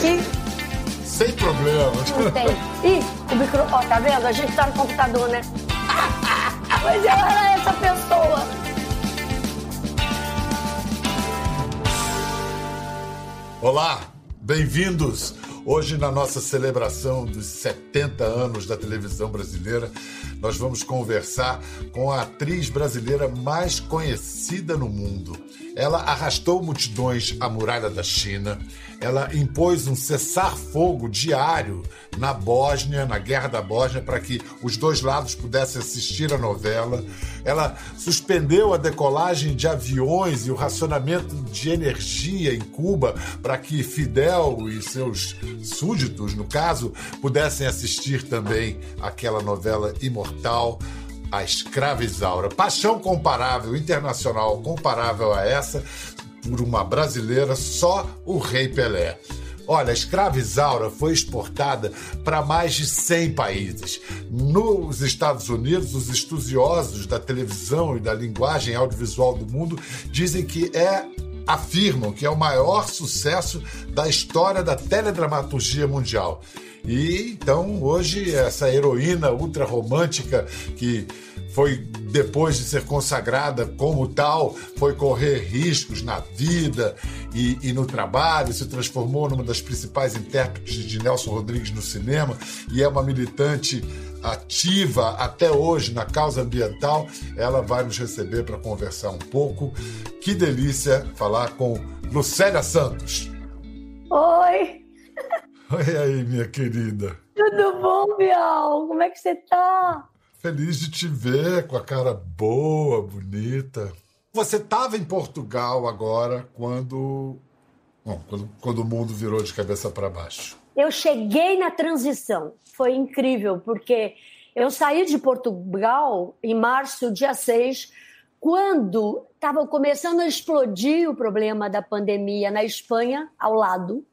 aqui? Sem problema. Não tem. Ih, o micro... Ó, tá vendo? A gente tá no computador, né? Mas eu era essa pessoa. Olá, bem-vindos. Hoje, na nossa celebração dos 70 anos da televisão brasileira, nós vamos conversar com a atriz brasileira mais conhecida no mundo. Ela arrastou multidões à muralha da China, ela impôs um cessar-fogo diário na Bósnia, na Guerra da Bósnia, para que os dois lados pudessem assistir a novela. Ela suspendeu a decolagem de aviões e o racionamento de energia em Cuba para que Fidel e seus súditos, no caso, pudessem assistir também aquela novela imortal a escrava Isaura. Paixão comparável, internacional comparável a essa, por uma brasileira, só o Rei Pelé. Olha, a escrava Isaura foi exportada para mais de 100 países. Nos Estados Unidos, os estudiosos da televisão e da linguagem audiovisual do mundo dizem que é afirmam que é o maior sucesso da história da teledramaturgia mundial. E então hoje essa heroína ultra romântica que foi depois de ser consagrada como tal, foi correr riscos na vida e, e, no trabalho, se transformou numa das principais intérpretes de Nelson Rodrigues no cinema e é uma militante ativa até hoje na causa ambiental. Ela vai nos receber para conversar um pouco. Que delícia falar com Lucélia Santos. Oi! Oi aí, minha querida. Tudo bom, Bial? Como é que você tá? Feliz de te ver com a cara boa, bonita. Você estava em Portugal agora quando, bom, quando, quando o mundo virou de cabeça para baixo. Eu cheguei na transição. Foi incrível, porque eu saí de Portugal em março, dia 6, quando estava começando a explodir o problema da pandemia na Espanha, ao lado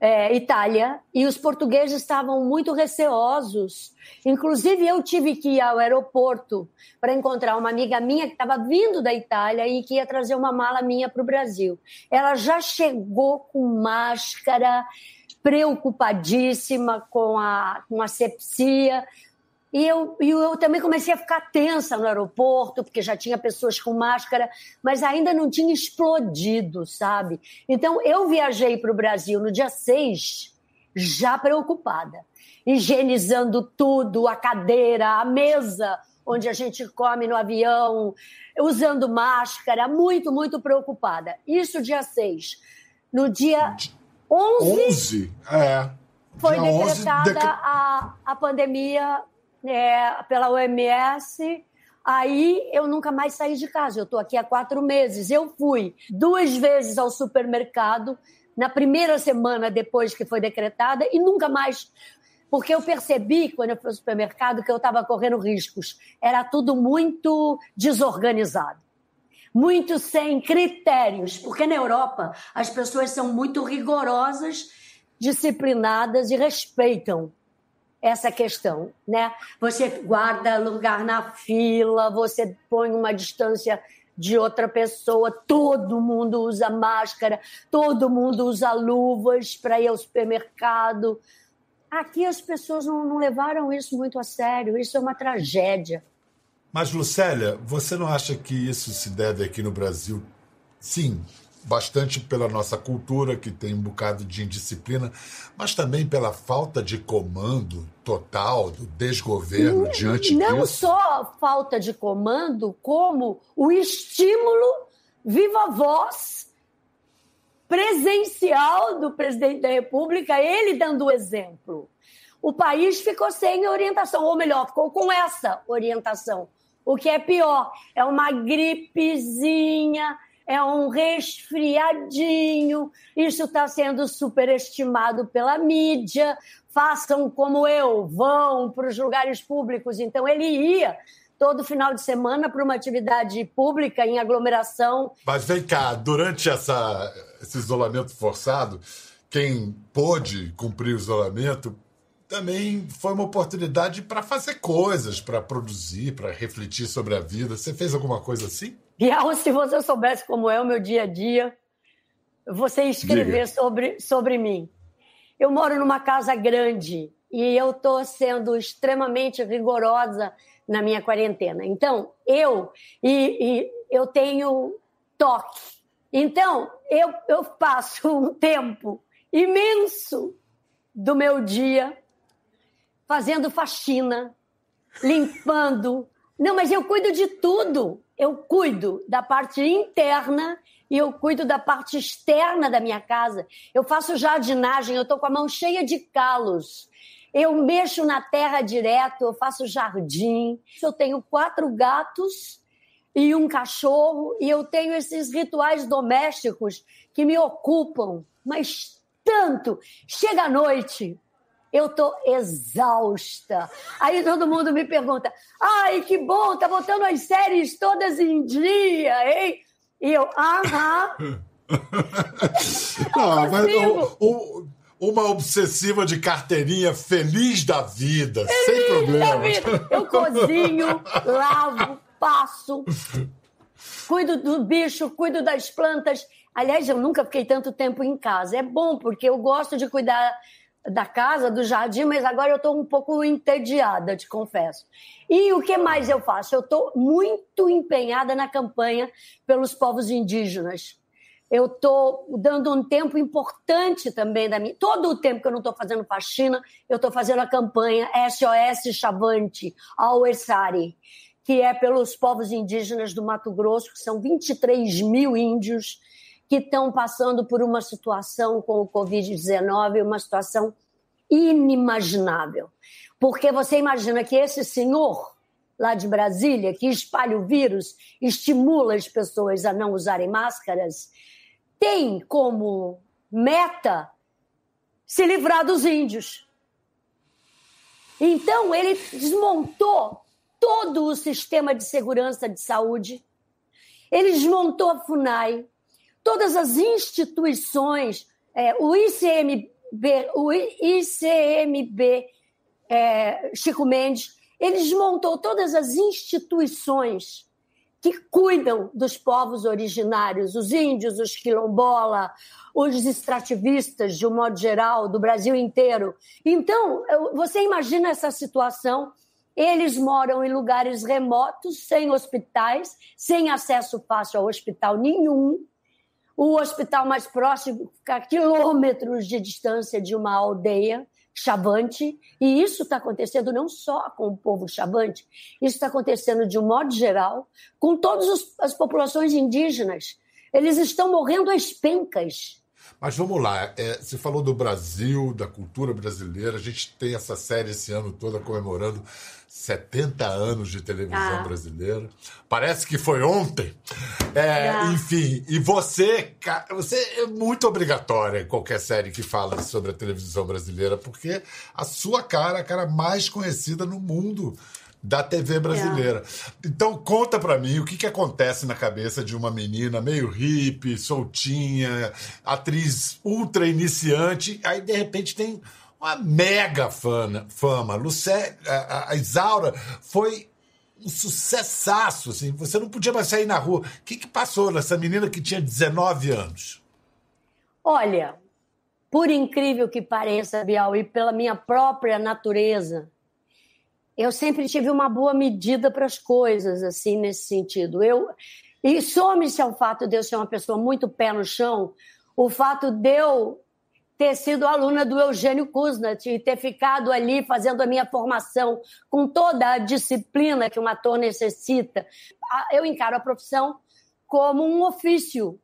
é, Itália, e os portugueses estavam muito receosos. Inclusive, eu tive que ir ao aeroporto para encontrar uma amiga minha que estava vindo da Itália e que ia trazer uma mala minha para o Brasil. Ela já chegou com máscara, preocupadíssima com a, com a sepsia. E eu, eu também comecei a ficar tensa no aeroporto, porque já tinha pessoas com máscara, mas ainda não tinha explodido, sabe? Então eu viajei para o Brasil no dia 6, já preocupada, higienizando tudo, a cadeira, a mesa onde a gente come no avião, usando máscara, muito, muito preocupada. Isso dia 6. No dia 11, 11? É. Foi decretada 11 a, a pandemia é, pela OMS. Aí eu nunca mais saí de casa. Eu estou aqui há quatro meses. Eu fui duas vezes ao supermercado na primeira semana depois que foi decretada e nunca mais. Porque eu percebi, quando eu fui ao supermercado, que eu estava correndo riscos. Era tudo muito desorganizado muito sem critérios, porque na Europa as pessoas são muito rigorosas, disciplinadas e respeitam essa questão, né? Você guarda lugar na fila, você põe uma distância de outra pessoa, todo mundo usa máscara, todo mundo usa luvas para ir ao supermercado. Aqui as pessoas não, não, levaram isso muito a sério, isso é uma tragédia. Mas, Lucélia, você não acha que isso se deve aqui no Brasil, sim, bastante pela nossa cultura, que tem um bocado de indisciplina, mas também pela falta de comando total do desgoverno não, diante não disso. Não só falta de comando, como o estímulo viva voz presencial do presidente da República, ele dando o exemplo. O país ficou sem orientação, ou melhor, ficou com essa orientação. O que é pior, é uma gripezinha é um resfriadinho, isso está sendo superestimado pela mídia. Façam como eu, vão para os lugares públicos. Então, ele ia todo final de semana para uma atividade pública em aglomeração. Mas vem cá, durante essa, esse isolamento forçado, quem pôde cumprir o isolamento também foi uma oportunidade para fazer coisas, para produzir, para refletir sobre a vida. Você fez alguma coisa assim? Bial, se você soubesse como é o meu dia a dia, você escrever sobre, sobre mim. eu moro numa casa grande e eu estou sendo extremamente rigorosa na minha quarentena. Então, eu e, e eu tenho toque. Então, eu, eu passo um tempo imenso do meu dia fazendo faxina, limpando. Não, mas eu cuido de tudo. Eu cuido da parte interna e eu cuido da parte externa da minha casa. Eu faço jardinagem, eu estou com a mão cheia de calos. Eu mexo na terra direto, eu faço jardim. Eu tenho quatro gatos e um cachorro, e eu tenho esses rituais domésticos que me ocupam, mas tanto. Chega a noite, eu tô exausta. Aí todo mundo me pergunta: ai, que bom, tá botando as séries todas em dia, hein? E eu, aham. Não, mas o, o, uma obsessiva de carteirinha feliz da vida, feliz sem problema. Eu cozinho, lavo, passo, cuido do bicho, cuido das plantas. Aliás, eu nunca fiquei tanto tempo em casa. É bom, porque eu gosto de cuidar da casa, do jardim, mas agora eu estou um pouco entediada, te confesso. E o que mais eu faço? Eu estou muito empenhada na campanha pelos povos indígenas. Eu estou dando um tempo importante também da minha. Todo o tempo que eu não estou fazendo faxina, eu estou fazendo a campanha SOS Chavante ao Ersari, que é pelos povos indígenas do Mato Grosso, que são 23 mil índios que estão passando por uma situação com o Covid-19, uma situação inimaginável. Porque você imagina que esse senhor lá de Brasília, que espalha o vírus, estimula as pessoas a não usarem máscaras, tem como meta se livrar dos índios. Então, ele desmontou todo o sistema de segurança de saúde, ele desmontou a FUNAI, todas as instituições, é, o ICMB, o ICMB é, Chico Mendes, ele desmontou todas as instituições que cuidam dos povos originários, os índios, os quilombola, os extrativistas, de um modo geral, do Brasil inteiro. Então, você imagina essa situação eles moram em lugares remotos, sem hospitais, sem acesso fácil ao hospital nenhum. O hospital mais próximo fica a quilômetros de distância de uma aldeia chavante, e isso está acontecendo não só com o povo chavante, isso está acontecendo de um modo geral com todas as populações indígenas. Eles estão morrendo às pencas. Mas vamos lá, é, você falou do Brasil, da cultura brasileira, a gente tem essa série esse ano toda comemorando 70 anos de televisão ah. brasileira. Parece que foi ontem. É, ah. Enfim, e você, você é muito obrigatória em qualquer série que fala sobre a televisão brasileira, porque a sua cara é a cara mais conhecida no mundo da TV brasileira. É. Então conta para mim o que, que acontece na cabeça de uma menina meio hippie, soltinha, atriz ultra iniciante, aí de repente tem uma mega fama. fama. Lucé, a, a Isaura foi um sucessaço, assim. Você não podia mais sair na rua. O que, que passou nessa menina que tinha 19 anos? Olha, por incrível que pareça, Bial, e pela minha própria natureza, eu sempre tive uma boa medida para as coisas, assim, nesse sentido. Eu e some-se ao fato de eu ser uma pessoa muito pé no chão, o fato de eu ter sido aluna do Eugênio Kuznat e ter ficado ali fazendo a minha formação com toda a disciplina que um ator necessita. Eu encaro a profissão como um ofício,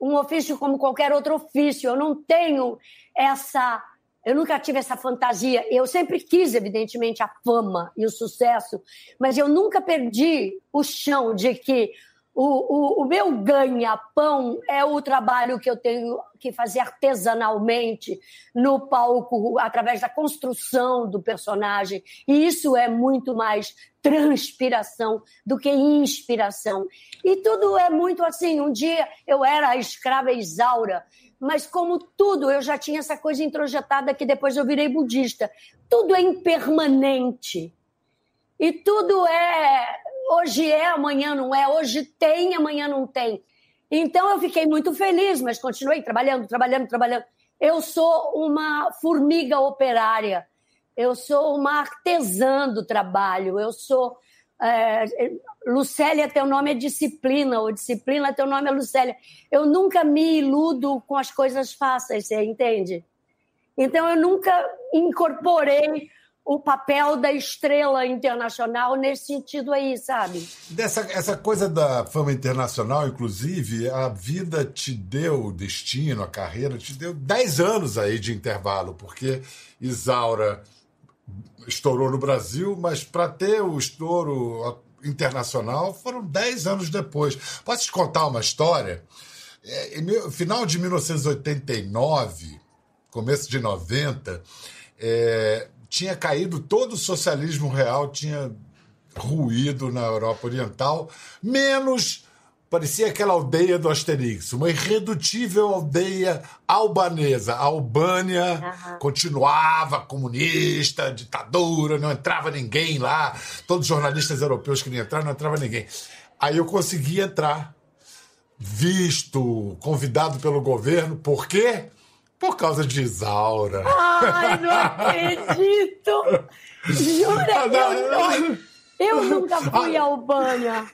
um ofício como qualquer outro ofício. Eu não tenho essa. Eu nunca tive essa fantasia. Eu sempre quis, evidentemente, a fama e o sucesso, mas eu nunca perdi o chão de que o, o, o meu ganha-pão é o trabalho que eu tenho que fazer artesanalmente no palco, através da construção do personagem. E isso é muito mais transpiração do que inspiração. E tudo é muito assim. Um dia eu era a escrava Isaura, mas como tudo, eu já tinha essa coisa introjetada que depois eu virei budista. Tudo é impermanente. E tudo é hoje é, amanhã não é, hoje tem, amanhã não tem. Então eu fiquei muito feliz, mas continuei trabalhando, trabalhando, trabalhando. eu sou uma formiga operária, eu sou uma artesã do trabalho, eu sou. É, Lucélia, teu nome é disciplina, ou disciplina, teu nome é Lucélia. Eu nunca me iludo com as coisas fáceis, você entende? Então, eu nunca incorporei o papel da estrela internacional nesse sentido aí, sabe? Dessa essa coisa da fama internacional, inclusive, a vida te deu o destino, a carreira te deu 10 anos aí de intervalo, porque Isaura estourou no Brasil, mas para ter o estouro internacional foram 10 anos depois. Posso te contar uma história? É, final de 1989, começo de 90, é, tinha caído todo o socialismo real, tinha ruído na Europa Oriental, menos parecia aquela aldeia do Asterix, uma irredutível aldeia albanesa. A Albânia uhum. continuava comunista, ditadura, não entrava ninguém lá. Todos os jornalistas europeus queriam entrar, não entrava ninguém. Aí eu consegui entrar, visto, convidado pelo governo, por quê? Por causa de Isaura. Ai, não acredito! Jura? Eu, não, eu nunca fui à Albânia.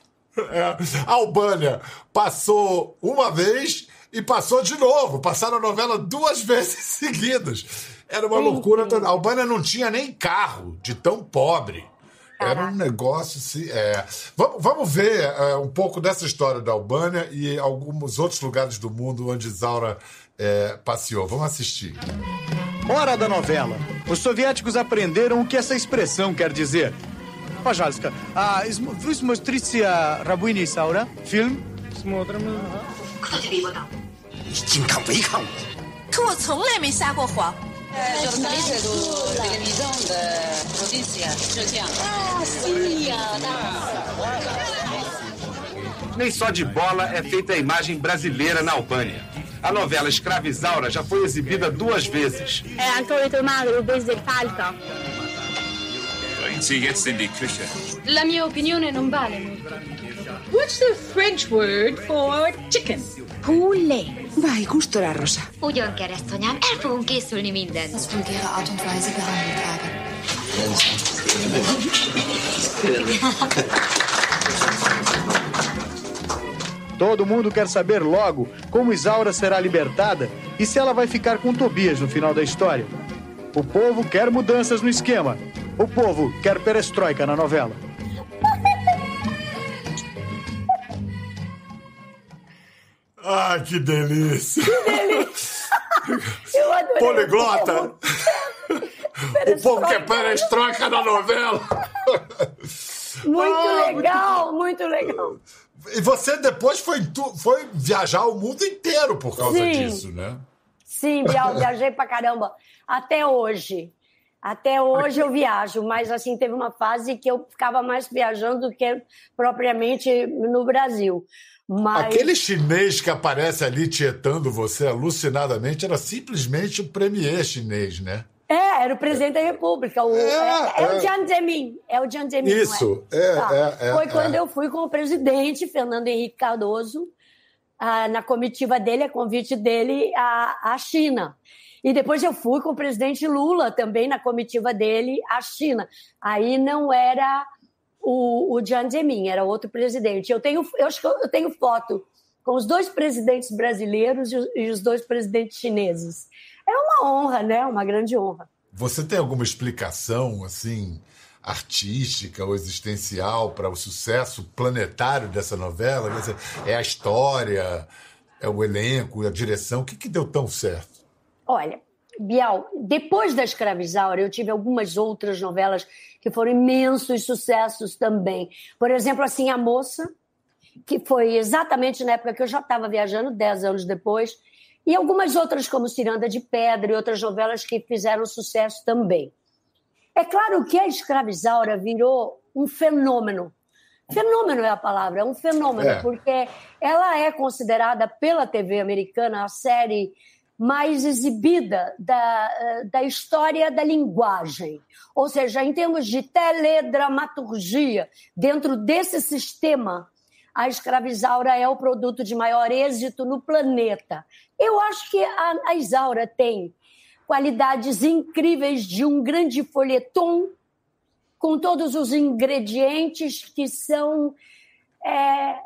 É, a Albânia passou uma vez e passou de novo. Passaram a novela duas vezes seguidas. Era uma sim, loucura. Sim. A Albânia não tinha nem carro, de tão pobre. Era um negócio assim. É. Vamos, vamos ver é, um pouco dessa história da Albânia e alguns outros lugares do mundo onde Isaura é, passeou. Vamos assistir. Hora da novela. Os soviéticos aprenderam o que essa expressão quer dizer Пожалуйста, а вы смотрите Рабыня Исаура? Фильм? Смотрим. Кто тебе его дал? 你竟敢违抗我！可我从来没撒过谎。jornalista do televisão da província, Ah, sim, Nem só de bola é feita a imagem brasileira na Albânia. A novela Escravizaura já foi exibida duas vezes. È ancora tuo magro, bes del falco. Sie jetzt in die Küche. La mia opinione non vale molto. What's the French word for chicken? Poulet. Vai, gustora, Rosa. Ugyan, keresztanyám, el fogunk készülni mindent. Az vulgäre Art und Weise behandelt habe. Todo mundo quer saber logo como Isaura será libertada e se ela vai ficar com Tobias no final da história. O povo quer mudanças no esquema. O povo quer perestroika na novela. Ah, que delícia! Que delícia! Eu adorei. Poliglota! O povo quer perestroika na novela! Muito ah, legal, muito... muito legal. E você depois foi, foi viajar o mundo inteiro por causa Sim. disso, né? Sim, viajei pra caramba. Até hoje. Até hoje eu viajo, mas assim, teve uma fase que eu ficava mais viajando do que propriamente no Brasil. Mas... Aquele chinês que aparece ali tietando você alucinadamente era simplesmente o premier chinês, né? É, era o presidente da República. O, é, é, é, o é. Jiang Zemin. É o Jiang Zemin. Isso, é? Tá. é, Foi quando eu fui com o presidente Fernando Henrique Cardoso, ah, na comitiva dele, a convite dele, à, à China. E depois eu fui com o presidente Lula também na comitiva dele à China. Aí não era o, o Jiang Zemin, era outro presidente. Eu tenho, eu, eu tenho foto com os dois presidentes brasileiros e os dois presidentes chineses é uma honra, né? Uma grande honra. Você tem alguma explicação, assim, artística ou existencial para o sucesso planetário dessa novela? É a história, é o elenco, a direção. O que, que deu tão certo? Olha, Bial, depois da Escravizaura, eu tive algumas outras novelas que foram imensos sucessos também. Por exemplo, assim, A Moça, que foi exatamente na época que eu já estava viajando, dez anos depois, e algumas outras, como Ciranda de Pedra e outras novelas que fizeram sucesso também. É claro que a Escravizaura virou um fenômeno. Fenômeno é a palavra, é um fenômeno, é. porque ela é considerada pela TV americana a série mais exibida da, da história da linguagem. Ou seja, em termos de teledramaturgia, dentro desse sistema a escravizaura é o produto de maior êxito no planeta. Eu acho que a, a Isaura tem qualidades incríveis de um grande folhetom com todos os ingredientes que são é,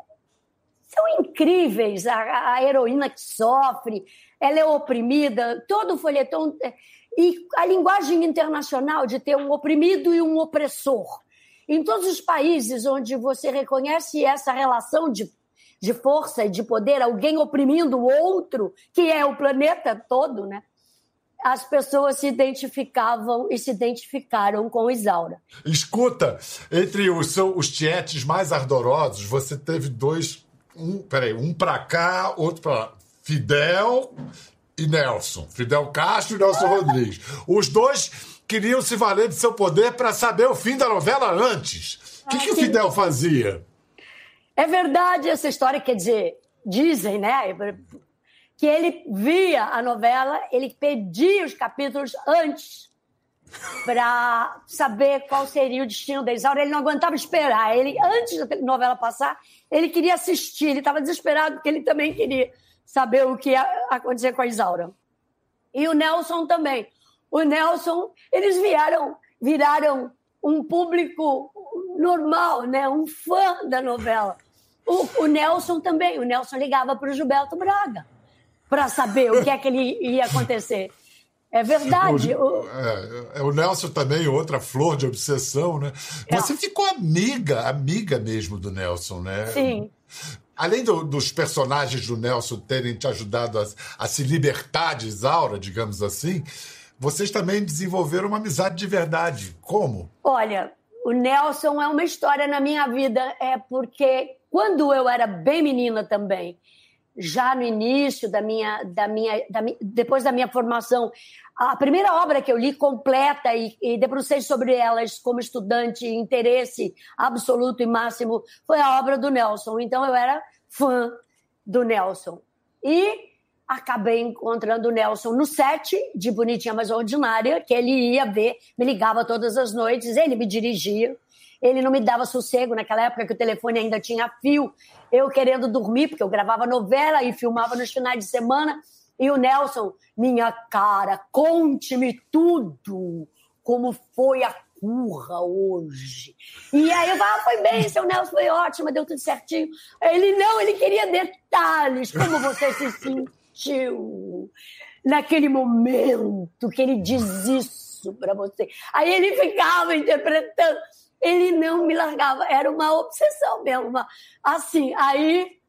são incríveis. A, a, heroína que sofre, ela é oprimida, todo o folhetom é, e a linguagem internacional de ter um oprimido e um opressor. Em todos os países onde você reconhece essa relação de, de força e de poder, alguém oprimindo o outro, que é o planeta todo, né? as pessoas se identificavam e se identificaram com Isaura. Escuta, entre os, os tietes mais ardorosos, você teve dois. Um, peraí, um para cá, outro para Fidel e Nelson. Fidel Castro e Nelson Rodrigues. Os dois queriam se valer de seu poder para saber o fim da novela antes. O que, que o Fidel fazia? É verdade essa história, quer dizer, dizem, né? Que ele via a novela, ele pedia os capítulos antes para saber qual seria o destino da Isaura. Ele não aguentava esperar. Ele, antes da novela passar, ele queria assistir. Ele estava desesperado porque ele também queria saber o que ia acontecer com a Isaura. E o Nelson também. O Nelson, eles vieram, viraram um público normal, né? um fã da novela. O, o Nelson também. O Nelson ligava para o Gilberto Braga para saber o que é que ele ia acontecer. É verdade. O, é, é, o Nelson também, outra flor de obsessão, né? Você é. ficou amiga, amiga mesmo do Nelson, né? Sim além do, dos personagens do Nelson terem te ajudado a, a, se libertar de Isaura, digamos assim, vocês também desenvolveram uma amizade de verdade. Como? Olha, o Nelson é uma história na minha vida, é porque quando eu era bem menina também, já no início da minha, da minha, da, depois da minha formação, a primeira obra que eu li completa e, e debrucei sobre elas como estudante, interesse absoluto e máximo, foi a obra do Nelson. Então eu era fã do Nelson. E acabei encontrando o Nelson no set de Bonitinha Mas Ordinária, que ele ia ver, me ligava todas as noites, ele me dirigia. Ele não me dava sossego naquela época que o telefone ainda tinha fio. Eu querendo dormir, porque eu gravava novela e filmava nos finais de semana. E o Nelson, minha cara, conte-me tudo. Como foi a curra hoje? E aí eu falava, ah, foi bem, seu Nelson foi ótimo, deu tudo certinho. Ele não, ele queria detalhes. Como você se sentiu naquele momento que ele diz isso para você? Aí ele ficava interpretando. Ele não me largava. Era uma obsessão mesmo. Assim, aí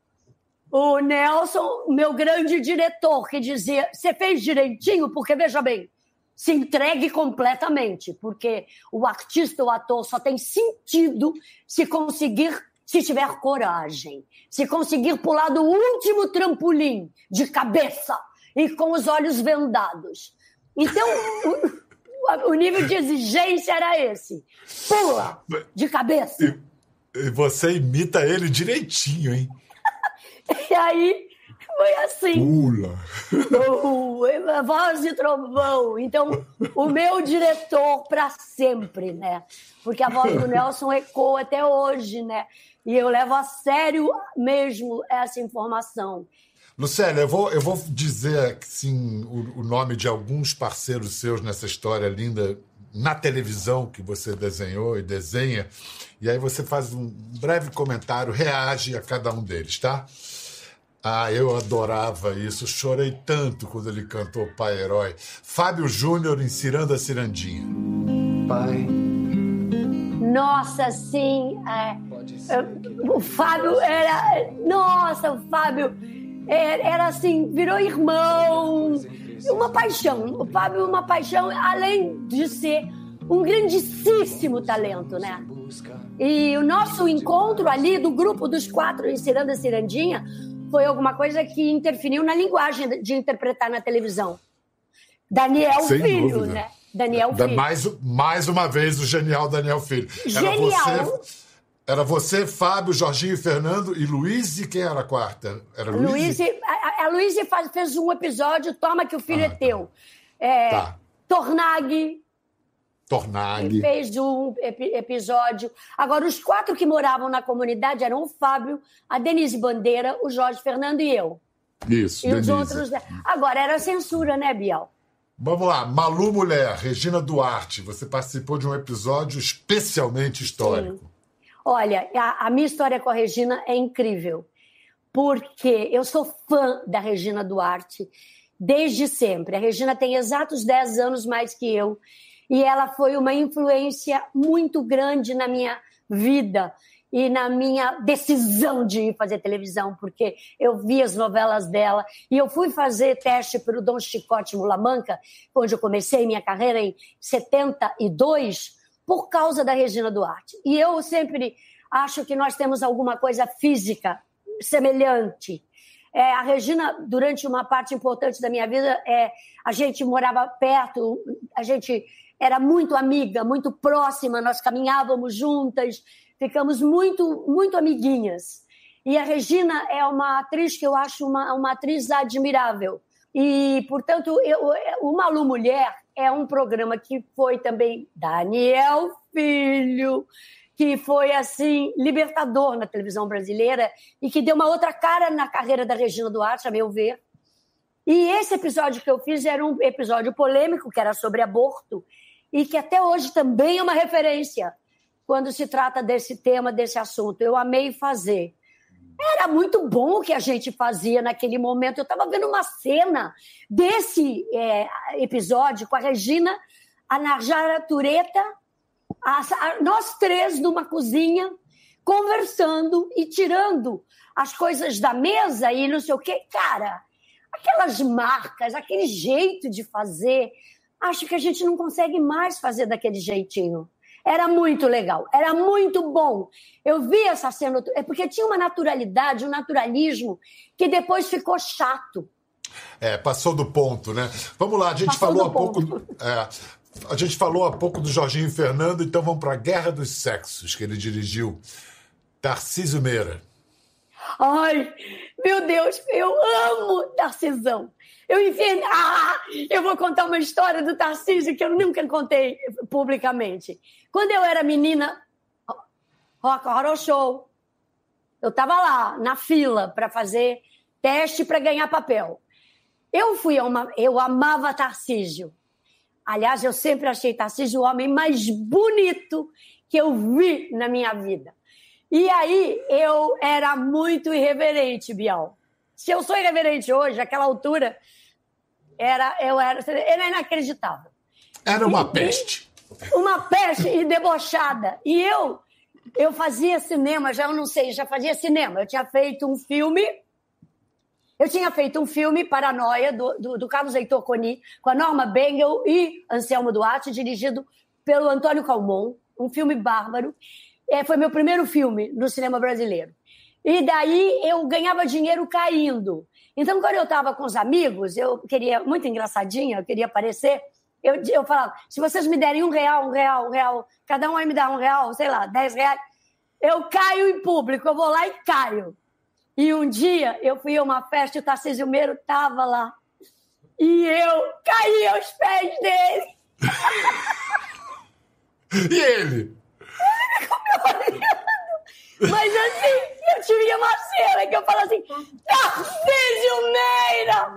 o Nelson, meu grande diretor, que dizia: você fez direitinho, porque veja bem, se entregue completamente, porque o artista, o ator, só tem sentido se conseguir, se tiver coragem, se conseguir pular do último trampolim de cabeça e com os olhos vendados. Então, o, o nível de exigência era esse: pula de cabeça. E você imita ele direitinho, hein? E aí foi assim. Pula. Uh, voz de trovão. Então, o meu diretor para sempre, né? Porque a voz do Nelson ecoa até hoje, né? E eu levo a sério mesmo essa informação. Lucélia, eu vou, eu vou dizer assim, o, o nome de alguns parceiros seus nessa história linda na televisão que você desenhou e desenha, e aí você faz um breve comentário, reage a cada um deles, tá? Ah, eu adorava isso, chorei tanto quando ele cantou Pai Herói. Fábio Júnior em Ciranda Cirandinha. Pai. Nossa, sim. É, o Fábio era. Nossa, o Fábio era, era assim, virou irmão. Uma paixão. O Fábio, uma paixão, além de ser um grandíssimo talento, né? E o nosso encontro ali do grupo dos quatro em Ciranda Cirandinha foi alguma coisa que interferiu na linguagem de interpretar na televisão. Daniel Sem Filho, dúvida. né? Daniel da, Filho. Mais, mais uma vez o genial Daniel Filho. Genial. Era você, era você, Fábio, Jorginho Fernando e Luiz e quem era a quarta? Era Luiz? Luiz a, a Luiz fez um episódio, Toma que o filho ah, é teu. É, tá. Tornag. Tornag. Fez um episódio. Agora, os quatro que moravam na comunidade eram o Fábio, a Denise Bandeira, o Jorge Fernando e eu. Isso, E Denise. os outros. Agora, era censura, né, Biel? Vamos lá, Malu Mulher, Regina Duarte, você participou de um episódio especialmente histórico. Sim. Olha, a, a minha história com a Regina é incrível, porque eu sou fã da Regina Duarte desde sempre. A Regina tem exatos 10 anos mais que eu, e ela foi uma influência muito grande na minha vida e na minha decisão de ir fazer televisão, porque eu vi as novelas dela e eu fui fazer teste para o Dom Chicote Mulamanca, onde eu comecei minha carreira em 72, por causa da Regina Duarte. E eu sempre acho que nós temos alguma coisa física semelhante. É, a Regina, durante uma parte importante da minha vida, é, a gente morava perto, a gente era muito amiga, muito próxima, nós caminhávamos juntas, ficamos muito, muito amiguinhas. E a Regina é uma atriz que eu acho uma, uma atriz admirável. E, portanto, eu, o Malu Mulher é um programa que foi também Daniel Filho, que foi, assim, libertador na televisão brasileira e que deu uma outra cara na carreira da Regina Duarte, a meu ver. E esse episódio que eu fiz era um episódio polêmico, que era sobre aborto, e que até hoje também é uma referência quando se trata desse tema, desse assunto. Eu amei fazer. Era muito bom o que a gente fazia naquele momento. Eu estava vendo uma cena desse é, episódio com a Regina, a Narjara Tureta, a, nós três numa cozinha, conversando e tirando as coisas da mesa e não sei o quê. Cara, aquelas marcas, aquele jeito de fazer, acho que a gente não consegue mais fazer daquele jeitinho. Era muito legal, era muito bom. Eu vi essa cena, é porque tinha uma naturalidade, um naturalismo que depois ficou chato. É, passou do ponto, né? Vamos lá, a gente passou falou há pouco. É, a gente falou há pouco do Jorginho Fernando, então vamos para a Guerra dos Sexos, que ele dirigiu. Tarcísio Meira. Ai, meu Deus, eu amo Tarcisão. Eu enfiei. Ah, eu vou contar uma história do Tarcísio que eu nunca contei publicamente. Quando eu era menina, Rock Horror Show, eu estava lá na fila para fazer teste para ganhar papel. Eu fui a uma. Eu amava Tarcísio. Aliás, eu sempre achei Tarcísio o homem mais bonito que eu vi na minha vida. E aí eu era muito irreverente, Bial. Se eu sou irreverente hoje, naquela altura, era, eu era, era inacreditável. Era uma e, peste. Uma peste e debochada. E eu, eu fazia cinema, já eu não sei, já fazia cinema. Eu tinha feito um filme. Eu tinha feito um filme, Paranoia, do, do, do Carlos Heitor Coni, com a Norma Bengel e Anselmo Duarte, dirigido pelo Antônio Calmon. Um filme bárbaro. É, foi meu primeiro filme no cinema brasileiro. E daí eu ganhava dinheiro caindo. Então, quando eu estava com os amigos, eu queria, muito engraçadinha, eu queria aparecer, eu, eu falava, se vocês me derem um real, um real, um real, cada um aí me dá um real, sei lá, dez reais, eu caio em público, eu vou lá e caio. E um dia eu fui a uma festa e o Tarcísio Meiro estava lá. E eu caí aos pés dele. e ele? Ele olhando. Mas assim, eu tive uma cena que eu falo assim, Tarcísio Meira!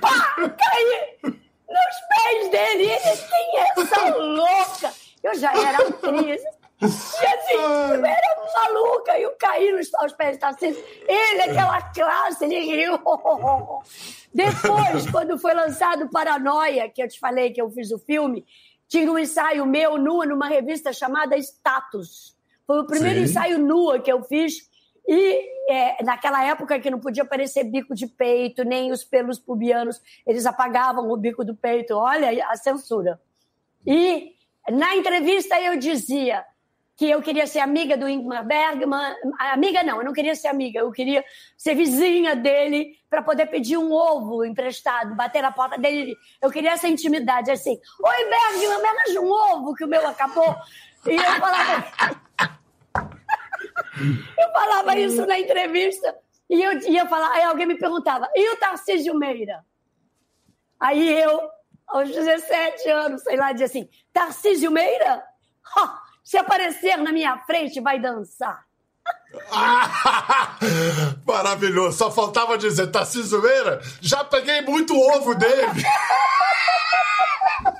Pá! Caí nos pés dele. Ele, quem é essa louca? Eu já era atriz. E assim, eu era maluca, eu caí nos aos pés de Tarcísio. Ele, aquela classe, ele riu. Depois, quando foi lançado Paranoia, que eu te falei que eu fiz o filme, tinha um ensaio meu nua numa revista chamada Status. Foi o primeiro Sim. ensaio nua que eu fiz. E é, naquela época que não podia aparecer bico de peito, nem os pelos pubianos, eles apagavam o bico do peito. Olha a censura. E na entrevista eu dizia que eu queria ser amiga do Ingmar Bergman. Amiga não, eu não queria ser amiga, eu queria ser vizinha dele para poder pedir um ovo emprestado, bater na porta dele. Eu queria essa intimidade, assim. Oi, Bergman, me arranja um ovo que o meu acabou. E eu falava... eu falava isso na entrevista e eu ia falar, aí alguém me perguntava, e o Tarcísio Meira? Aí eu, aos 17 anos, sei lá, dizia assim: Tarcísio Meira, se aparecer na minha frente, vai dançar. Maravilhoso. Só faltava dizer, Tarcísio Meira, já peguei muito ovo dele.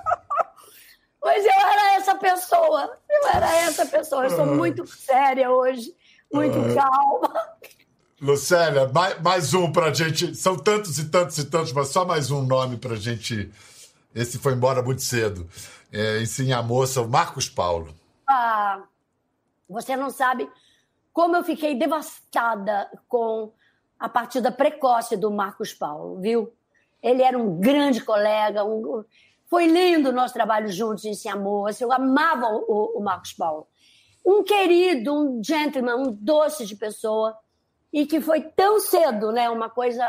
Pois eu era essa pessoa. Eu era essa pessoa. Eu sou muito séria hoje, muito calma. Lucélia, mais, mais um pra gente. São tantos e tantos e tantos, mas só mais um nome pra gente. Esse foi embora muito cedo. É, ensina a moça, o Marcos Paulo. Ah, você não sabe como eu fiquei devastada com a partida precoce do Marcos Paulo, viu? Ele era um grande colega, um... foi lindo o nosso trabalho juntos em Amor. Eu amava o, o Marcos Paulo. Um querido, um gentleman, um doce de pessoa, e que foi tão cedo, né? Uma coisa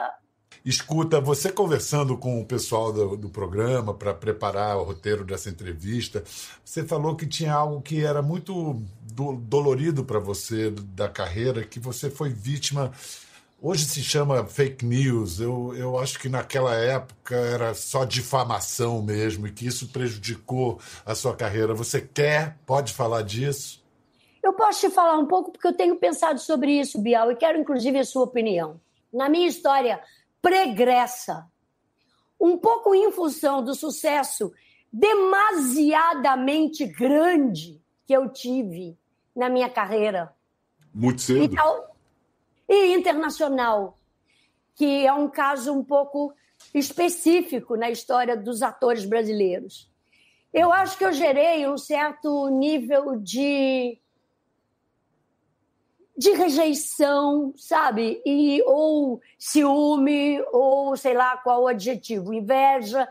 Escuta, você conversando com o pessoal do, do programa para preparar o roteiro dessa entrevista, você falou que tinha algo que era muito do, dolorido para você da carreira, que você foi vítima. Hoje se chama fake news. Eu, eu acho que naquela época era só difamação mesmo e que isso prejudicou a sua carreira. Você quer, pode falar disso? Eu posso te falar um pouco porque eu tenho pensado sobre isso, Bial, e quero inclusive a sua opinião. Na minha história pregressa, um pouco em função do sucesso demasiadamente grande que eu tive na minha carreira. Muito cedo. E, tal, e internacional, que é um caso um pouco específico na história dos atores brasileiros. Eu acho que eu gerei um certo nível de de rejeição, sabe? E, ou ciúme, ou sei lá qual adjetivo, inveja.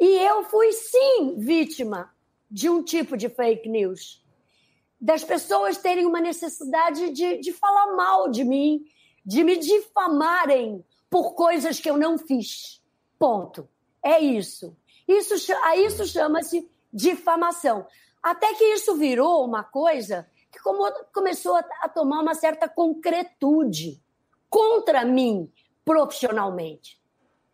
E eu fui, sim, vítima de um tipo de fake news. Das pessoas terem uma necessidade de, de falar mal de mim, de me difamarem por coisas que eu não fiz. Ponto. É isso. Isso, a isso chama-se difamação. Até que isso virou uma coisa que começou a tomar uma certa concretude contra mim profissionalmente.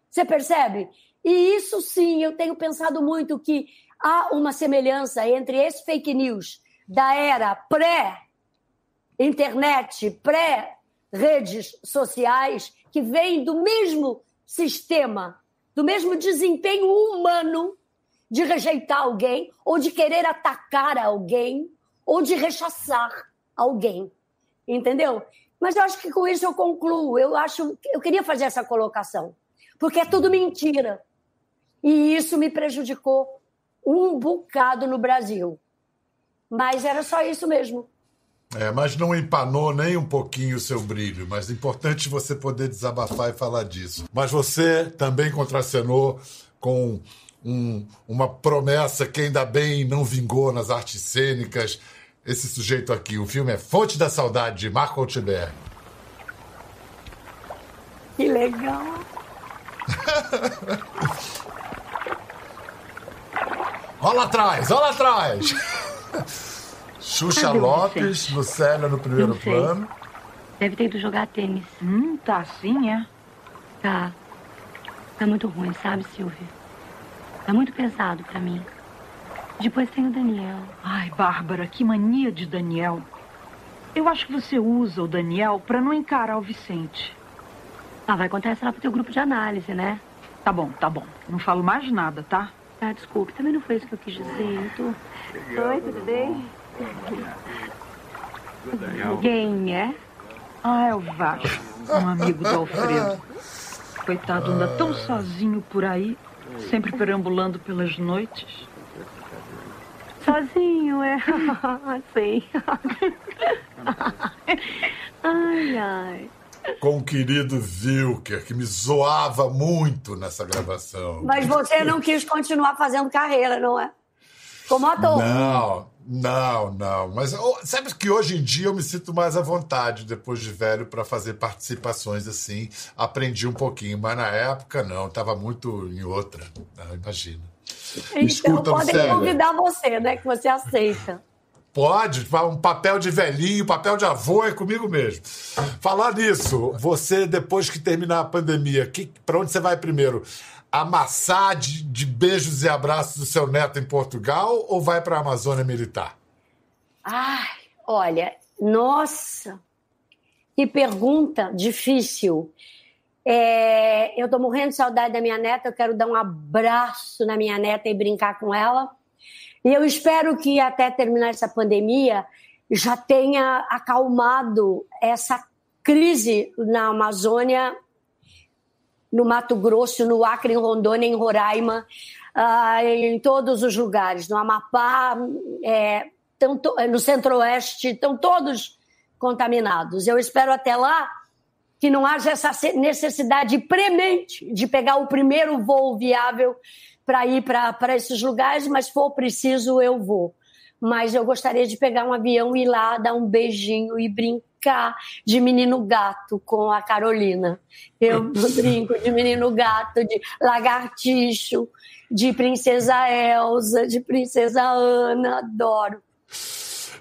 Você percebe? E isso sim, eu tenho pensado muito que há uma semelhança entre esse fake news da era pré-internet, pré-redes sociais, que vem do mesmo sistema, do mesmo desempenho humano de rejeitar alguém ou de querer atacar alguém ou de rechaçar alguém, entendeu? Mas eu acho que com isso eu concluo. Eu acho, eu queria fazer essa colocação, porque é tudo mentira. E isso me prejudicou um bocado no Brasil. Mas era só isso mesmo. É, mas não empanou nem um pouquinho o seu brilho. Mas é importante você poder desabafar e falar disso. Mas você também contracenou com um, uma promessa que ainda bem não vingou nas artes cênicas. Esse sujeito aqui, o filme é Fonte da Saudade, de Marco Altiber. Que legal! olha lá atrás, olha lá atrás! Xuxa Cadê Lopes, Lucélia no primeiro plano. Deve ter ido jogar tênis. Hum, tá assim, é? Tá. Tá muito ruim, sabe, Silvia? Tá muito pesado para mim. Depois tem o Daniel. Ai, Bárbara, que mania de Daniel. Eu acho que você usa o Daniel para não encarar o Vicente. Ah, vai contar isso lá pro teu grupo de análise, né? Tá bom, tá bom. Não falo mais nada, tá? Tá, desculpe. Também não foi isso que eu quis dizer. Eu tô... Oi, tudo bem? Quem é? Ah, é o Vasco, um amigo do Alfredo. Coitado, anda tão sozinho por aí, sempre perambulando pelas noites. Sozinho, é. Sei. ai, ai. Com o querido Vilker, que me zoava muito nessa gravação. Mas você não quis continuar fazendo carreira, não é? Como ator. Não, não, não. Mas sabe que hoje em dia eu me sinto mais à vontade, depois de velho, para fazer participações assim. Aprendi um pouquinho, mas na época não, estava muito em outra. Não, imagina. Então, Escuta, podem sério. convidar você, né? Que você aceita. Pode, um papel de velhinho, papel de avô é comigo mesmo. Falar nisso, você, depois que terminar a pandemia, para onde você vai primeiro? Amassar de, de beijos e abraços do seu neto em Portugal ou vai para a Amazônia Militar? Ai, olha, nossa, que pergunta difícil. É, eu estou morrendo de saudade da minha neta, eu quero dar um abraço na minha neta e brincar com ela. E eu espero que até terminar essa pandemia já tenha acalmado essa crise na Amazônia, no Mato Grosso, no Acre, em Rondônia, em Roraima, uh, em todos os lugares, no Amapá, é, no Centro-Oeste, estão todos contaminados. Eu espero até lá que não haja essa necessidade premente de pegar o primeiro voo viável para ir para esses lugares, mas for preciso, eu vou. Mas eu gostaria de pegar um avião e ir lá, dar um beijinho e brincar de menino gato com a Carolina. Eu brinco de menino gato, de lagartixo, de princesa Elsa, de princesa Ana, adoro.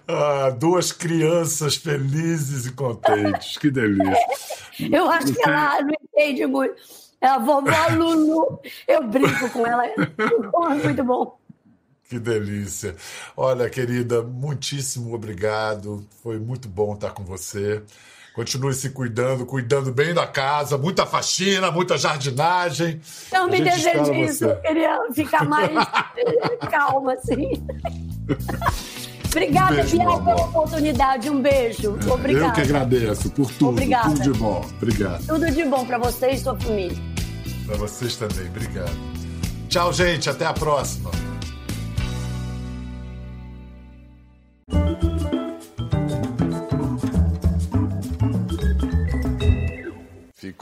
Ah, duas crianças felizes e contentes, que delícia. Eu acho que ela não entende muito. É a vovó Lulu. Eu brinco com ela. É muito bom. Que delícia. Olha, querida, muitíssimo obrigado. Foi muito bom estar com você. Continue se cuidando, cuidando bem da casa, muita faxina, muita jardinagem. Não me deseje isso, eu queria ficar mais calma, assim. Obrigada, um pela oportunidade. Um beijo. Obrigada. Eu que agradeço por tudo. Obrigada. Tudo de bom. Obrigado. Tudo de bom para você e sua família. Para vocês também. Obrigado. Tchau, gente. Até a próxima.